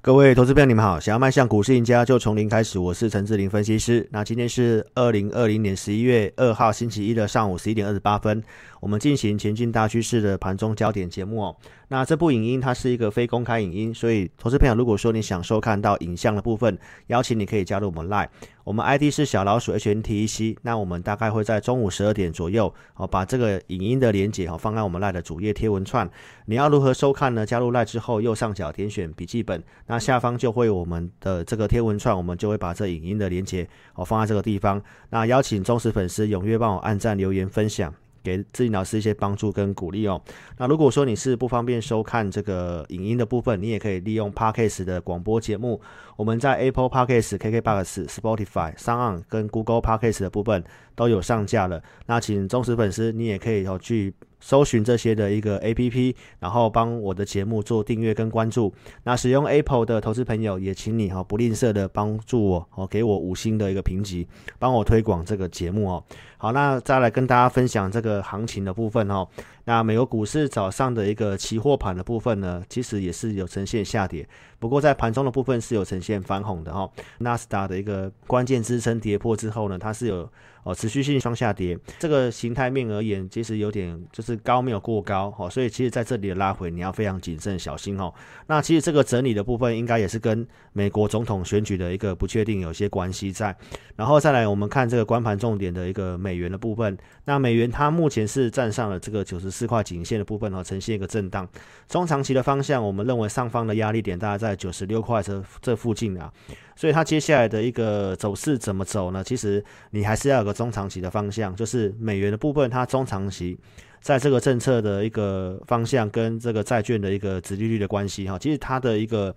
各位投资朋友，你们好！想要迈向股市赢家，就从零开始。我是陈志林分析师。那今天是二零二零年十一月二号星期一的上午十一点二十八分，我们进行前进大趋势的盘中焦点节目哦。那这部影音它是一个非公开影音，所以投资朋友如果说你想收看到影像的部分，邀请你可以加入我们 Line，我们 ID 是小老鼠 HNTEC。那我们大概会在中午十二点左右哦，把这个影音的连接哦放在我们 Line 的主页贴文串。你要如何收看呢？加入 Line 之后，右上角点选笔记本，那下方就会有我们的这个贴文串，我们就会把这影音的连接哦放在这个地方。那邀请忠实粉丝踊跃帮我按赞、留言、分享。给自己老师一些帮助跟鼓励哦。那如果说你是不方便收看这个影音的部分，你也可以利用 Podcast 的广播节目。我们在 Apple Podcast、KKBox、Spotify、s o n 跟 Google Podcast 的部分都有上架了。那请忠实粉丝，你也可以哦去。搜寻这些的一个 A P P，然后帮我的节目做订阅跟关注。那使用 Apple 的投资朋友，也请你哈不吝啬的帮助我哦，给我五星的一个评级，帮我推广这个节目哦。好，那再来跟大家分享这个行情的部分哦。那美国股市早上的一个期货盘的部分呢，其实也是有呈现下跌，不过在盘中的部分是有呈现翻红的哈。纳斯达的一个关键支撑跌破之后呢，它是有。哦，持续性双下跌，这个形态面而言，其实有点就是高没有过高，哦，所以其实在这里的拉回你要非常谨慎小心哦。那其实这个整理的部分，应该也是跟美国总统选举的一个不确定有些关系在。然后再来，我们看这个关盘重点的一个美元的部分，那美元它目前是站上了这个九十四块颈线的部分哦，呈现一个震荡。中长期的方向，我们认为上方的压力点大概在九十六块这这附近啊。所以它接下来的一个走势怎么走呢？其实你还是要有个中长期的方向，就是美元的部分，它中长期在这个政策的一个方向跟这个债券的一个殖利率的关系哈，其实它的一个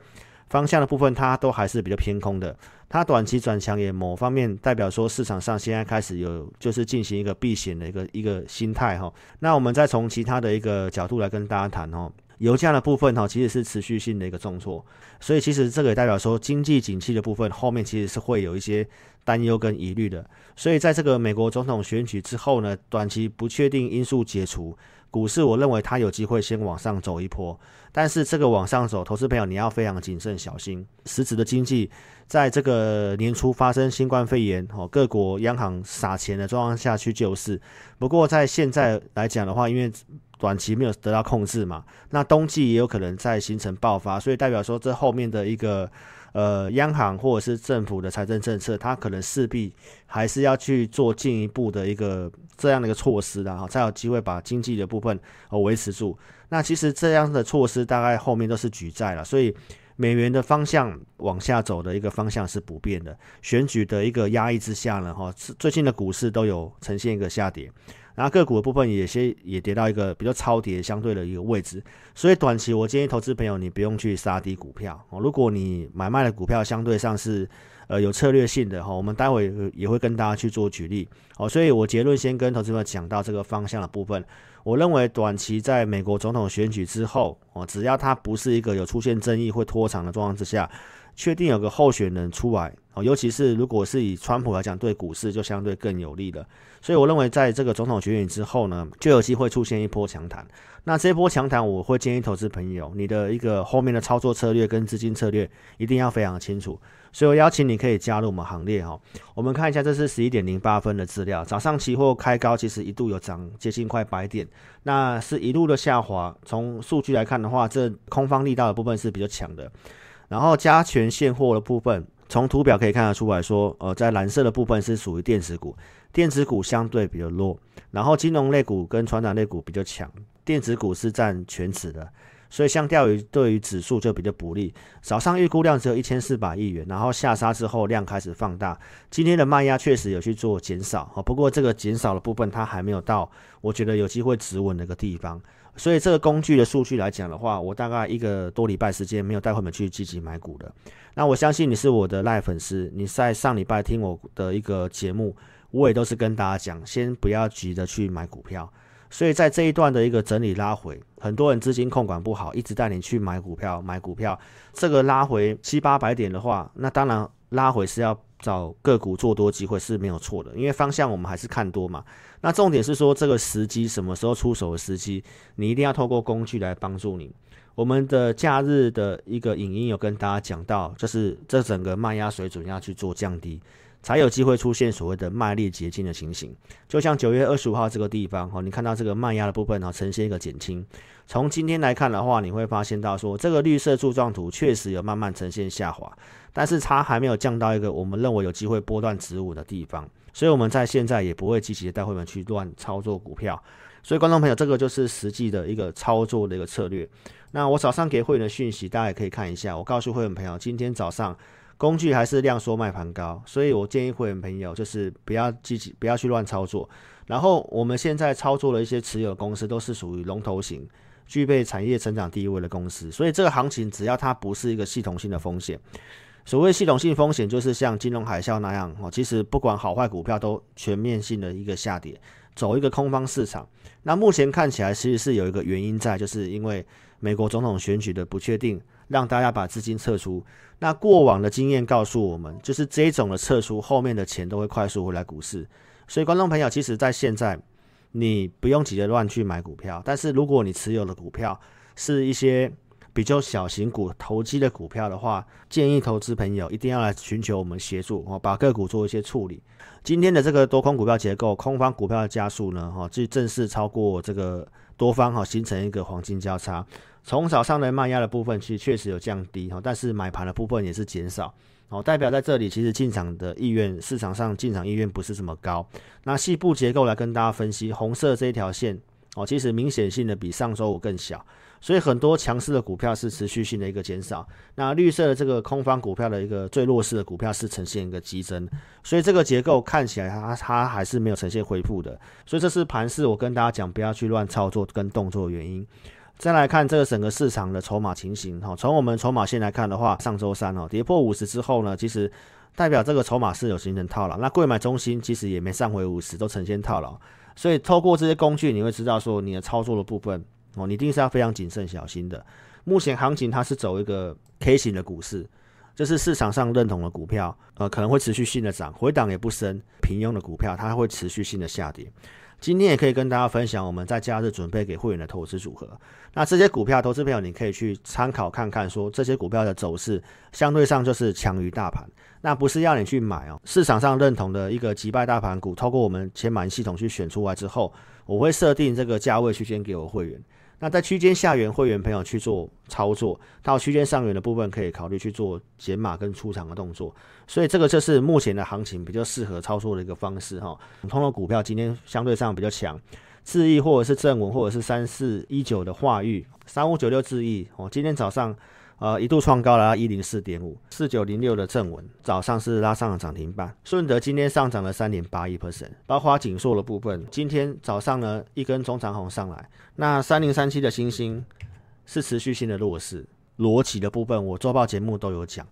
方向的部分，它都还是比较偏空的。它短期转强也某方面代表说市场上现在开始有就是进行一个避险的一个一个心态哈。那我们再从其他的一个角度来跟大家谈哦。油价的部分哈，其实是持续性的一个重挫，所以其实这个也代表说经济景气的部分后面其实是会有一些担忧跟疑虑的。所以在这个美国总统选举之后呢，短期不确定因素解除，股市我认为它有机会先往上走一波，但是这个往上走，投资朋友你要非常谨慎小心。实质的经济在这个年初发生新冠肺炎哦，各国央行撒钱的状况下去救市。不过在现在来讲的话，因为短期没有得到控制嘛，那冬季也有可能再形成爆发，所以代表说这后面的一个呃央行或者是政府的财政政策，它可能势必还是要去做进一步的一个这样的一个措施的哈，才有机会把经济的部分呃维持住。那其实这样的措施大概后面都是举债了，所以美元的方向往下走的一个方向是不变的。选举的一个压抑之下呢，哈，最近的股市都有呈现一个下跌。然后个股的部分也先也跌到一个比较超跌相对的一个位置，所以短期我建议投资朋友你不用去杀低股票哦。如果你买卖的股票相对上是呃有策略性的哈，我们待会也会跟大家去做举例哦。所以我结论先跟投资朋友讲到这个方向的部分，我认为短期在美国总统选举之后哦，只要它不是一个有出现争议会拖长的状况之下。确定有个候选人出来哦，尤其是如果是以川普来讲，对股市就相对更有利了。所以我认为，在这个总统选举之后呢，就有机会出现一波强弹。那这波强弹，我会建议投资朋友，你的一个后面的操作策略跟资金策略一定要非常清楚。所以我邀请你可以加入我们行列哈。我们看一下，这是十一点零八分的资料，早上期货开高，其实一度有涨接近快百点，那是一路的下滑。从数据来看的话，这空方力道的部分是比较强的。然后加权现货的部分，从图表可以看得出来说，呃，在蓝色的部分是属于电子股，电子股相对比较弱，然后金融类股跟传染类股比较强，电子股是占全指的，所以相较于对于指数就比较不利。早上预估量只有一千四百亿元，然后下杀之后量开始放大，今天的卖压确实有去做减少，不过这个减少的部分它还没有到我觉得有机会止稳的一个地方。所以这个工具的数据来讲的话，我大概一个多礼拜时间没有带会们去积极买股的。那我相信你是我的赖粉丝，你在上礼拜听我的一个节目，我也都是跟大家讲，先不要急着去买股票。所以在这一段的一个整理拉回，很多人资金控管不好，一直带你去买股票，买股票。这个拉回七八百点的话，那当然拉回是要。找个股做多机会是没有错的，因为方向我们还是看多嘛。那重点是说这个时机什么时候出手的时机，你一定要透过工具来帮助你。我们的假日的一个影音有跟大家讲到，就是这整个卖压水准要去做降低，才有机会出现所谓的卖力结晶的情形。就像九月二十五号这个地方哦，你看到这个卖压的部分哦，呈现一个减轻。从今天来看的话，你会发现到说这个绿色柱状图确实有慢慢呈现下滑，但是它还没有降到一个我们认为有机会波段止稳的地方，所以我们在现在也不会积极的带会员去乱操作股票。所以观众朋友，这个就是实际的一个操作的一个策略。那我早上给会员的讯息，大家也可以看一下。我告诉会员朋友，今天早上工具还是量缩卖盘高，所以我建议会员朋友就是不要积极，不要去乱操作。然后我们现在操作的一些持有公司都是属于龙头型。具备产业成长地位的公司，所以这个行情只要它不是一个系统性的风险，所谓系统性风险就是像金融海啸那样哦，其实不管好坏股票都全面性的一个下跌，走一个空方市场。那目前看起来其实是有一个原因在，就是因为美国总统选举的不确定，让大家把资金撤出。那过往的经验告诉我们，就是这种的撤出，后面的钱都会快速回来股市。所以观众朋友，其实在现在。你不用急着乱去买股票，但是如果你持有的股票是一些比较小型股、投机的股票的话，建议投资朋友一定要来寻求我们协助哦，把个股做一些处理。今天的这个多空股票结构，空方股票的加速呢，哈，就正式超过这个多方哈，形成一个黄金交叉。从早上的卖压的部分，其实确实有降低哈，但是买盘的部分也是减少。哦，代表在这里其实进场的意愿，市场上进场意愿不是这么高。那细部结构来跟大家分析，红色这一条线哦，其实明显性的比上周五更小，所以很多强势的股票是持续性的一个减少。那绿色的这个空方股票的一个最弱势的股票是呈现一个激增，所以这个结构看起来它它还是没有呈现恢复的。所以这是盘势，我跟大家讲不要去乱操作跟动作的原因。再来看这个整个市场的筹码情形哈，从我们筹码线来看的话，上周三哦跌破五十之后呢，其实代表这个筹码是有形成套牢。那贵买中心其实也没上回五十，都呈现套牢。所以透过这些工具，你会知道说你的操作的部分哦，你一定是要非常谨慎小心的。目前行情它是走一个 K 型的股市，就是市场上认同的股票呃可能会持续性的涨，回档也不深；平庸的股票它会持续性的下跌。今天也可以跟大家分享我们在假日准备给会员的投资组合。那这些股票投资朋友，你可以去参考看看，说这些股票的走势相对上就是强于大盘。那不是要你去买哦，市场上认同的一个击败大盘股，透过我们前满系统去选出来之后，我会设定这个价位区间给我会员。那在区间下缘会员朋友去做操作，到区间上缘的部分可以考虑去做减码跟出场的动作，所以这个就是目前的行情比较适合操作的一个方式哈。普通的股票今天相对上比较强，智毅或者是正文或者是三四一九的话语，三五九六智毅哦，今天早上。呃，一度创高了一零四点五，四九零六的正文早上是拉上了涨停板，顺德今天上涨了三点八一 percent，包括锦硕的部分，今天早上呢一根中长红上来，那三零三七的星星是持续性的弱势，逻辑的部分我周报节目都有讲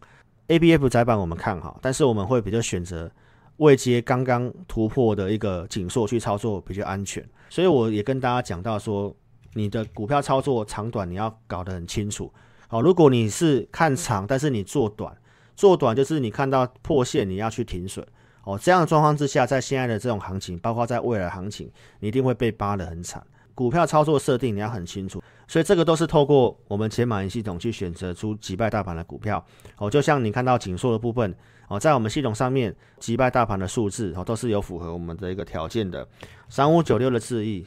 ，A B F 窄板我们看好，但是我们会比较选择未接刚刚突破的一个紧缩去操作比较安全，所以我也跟大家讲到说，你的股票操作长短你要搞得很清楚。好，如果你是看长，但是你做短，做短就是你看到破线你要去停损。哦，这样的状况之下，在现在的这种行情，包括在未来行情，你一定会被扒得很惨。股票操作设定你要很清楚，所以这个都是透过我们前马云系统去选择出击败大盘的股票。哦，就像你看到紧缩的部分，哦，在我们系统上面击败大盘的数字，哦，都是有符合我们的一个条件的。三五九六的智易。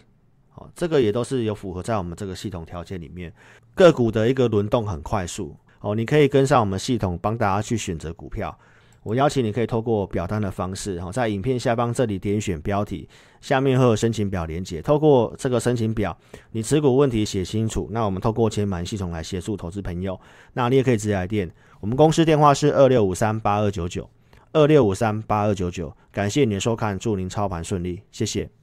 哦，这个也都是有符合在我们这个系统条件里面，个股的一个轮动很快速哦，你可以跟上我们系统，帮大家去选择股票。我邀请你可以透过表单的方式，哦，在影片下方这里点选标题，下面会有申请表连接，透过这个申请表，你持股问题写清楚，那我们透过前满系统来协助投资朋友。那你也可以直接来电，我们公司电话是二六五三八二九九二六五三八二九九。感谢您的收看，祝您操盘顺利，谢谢。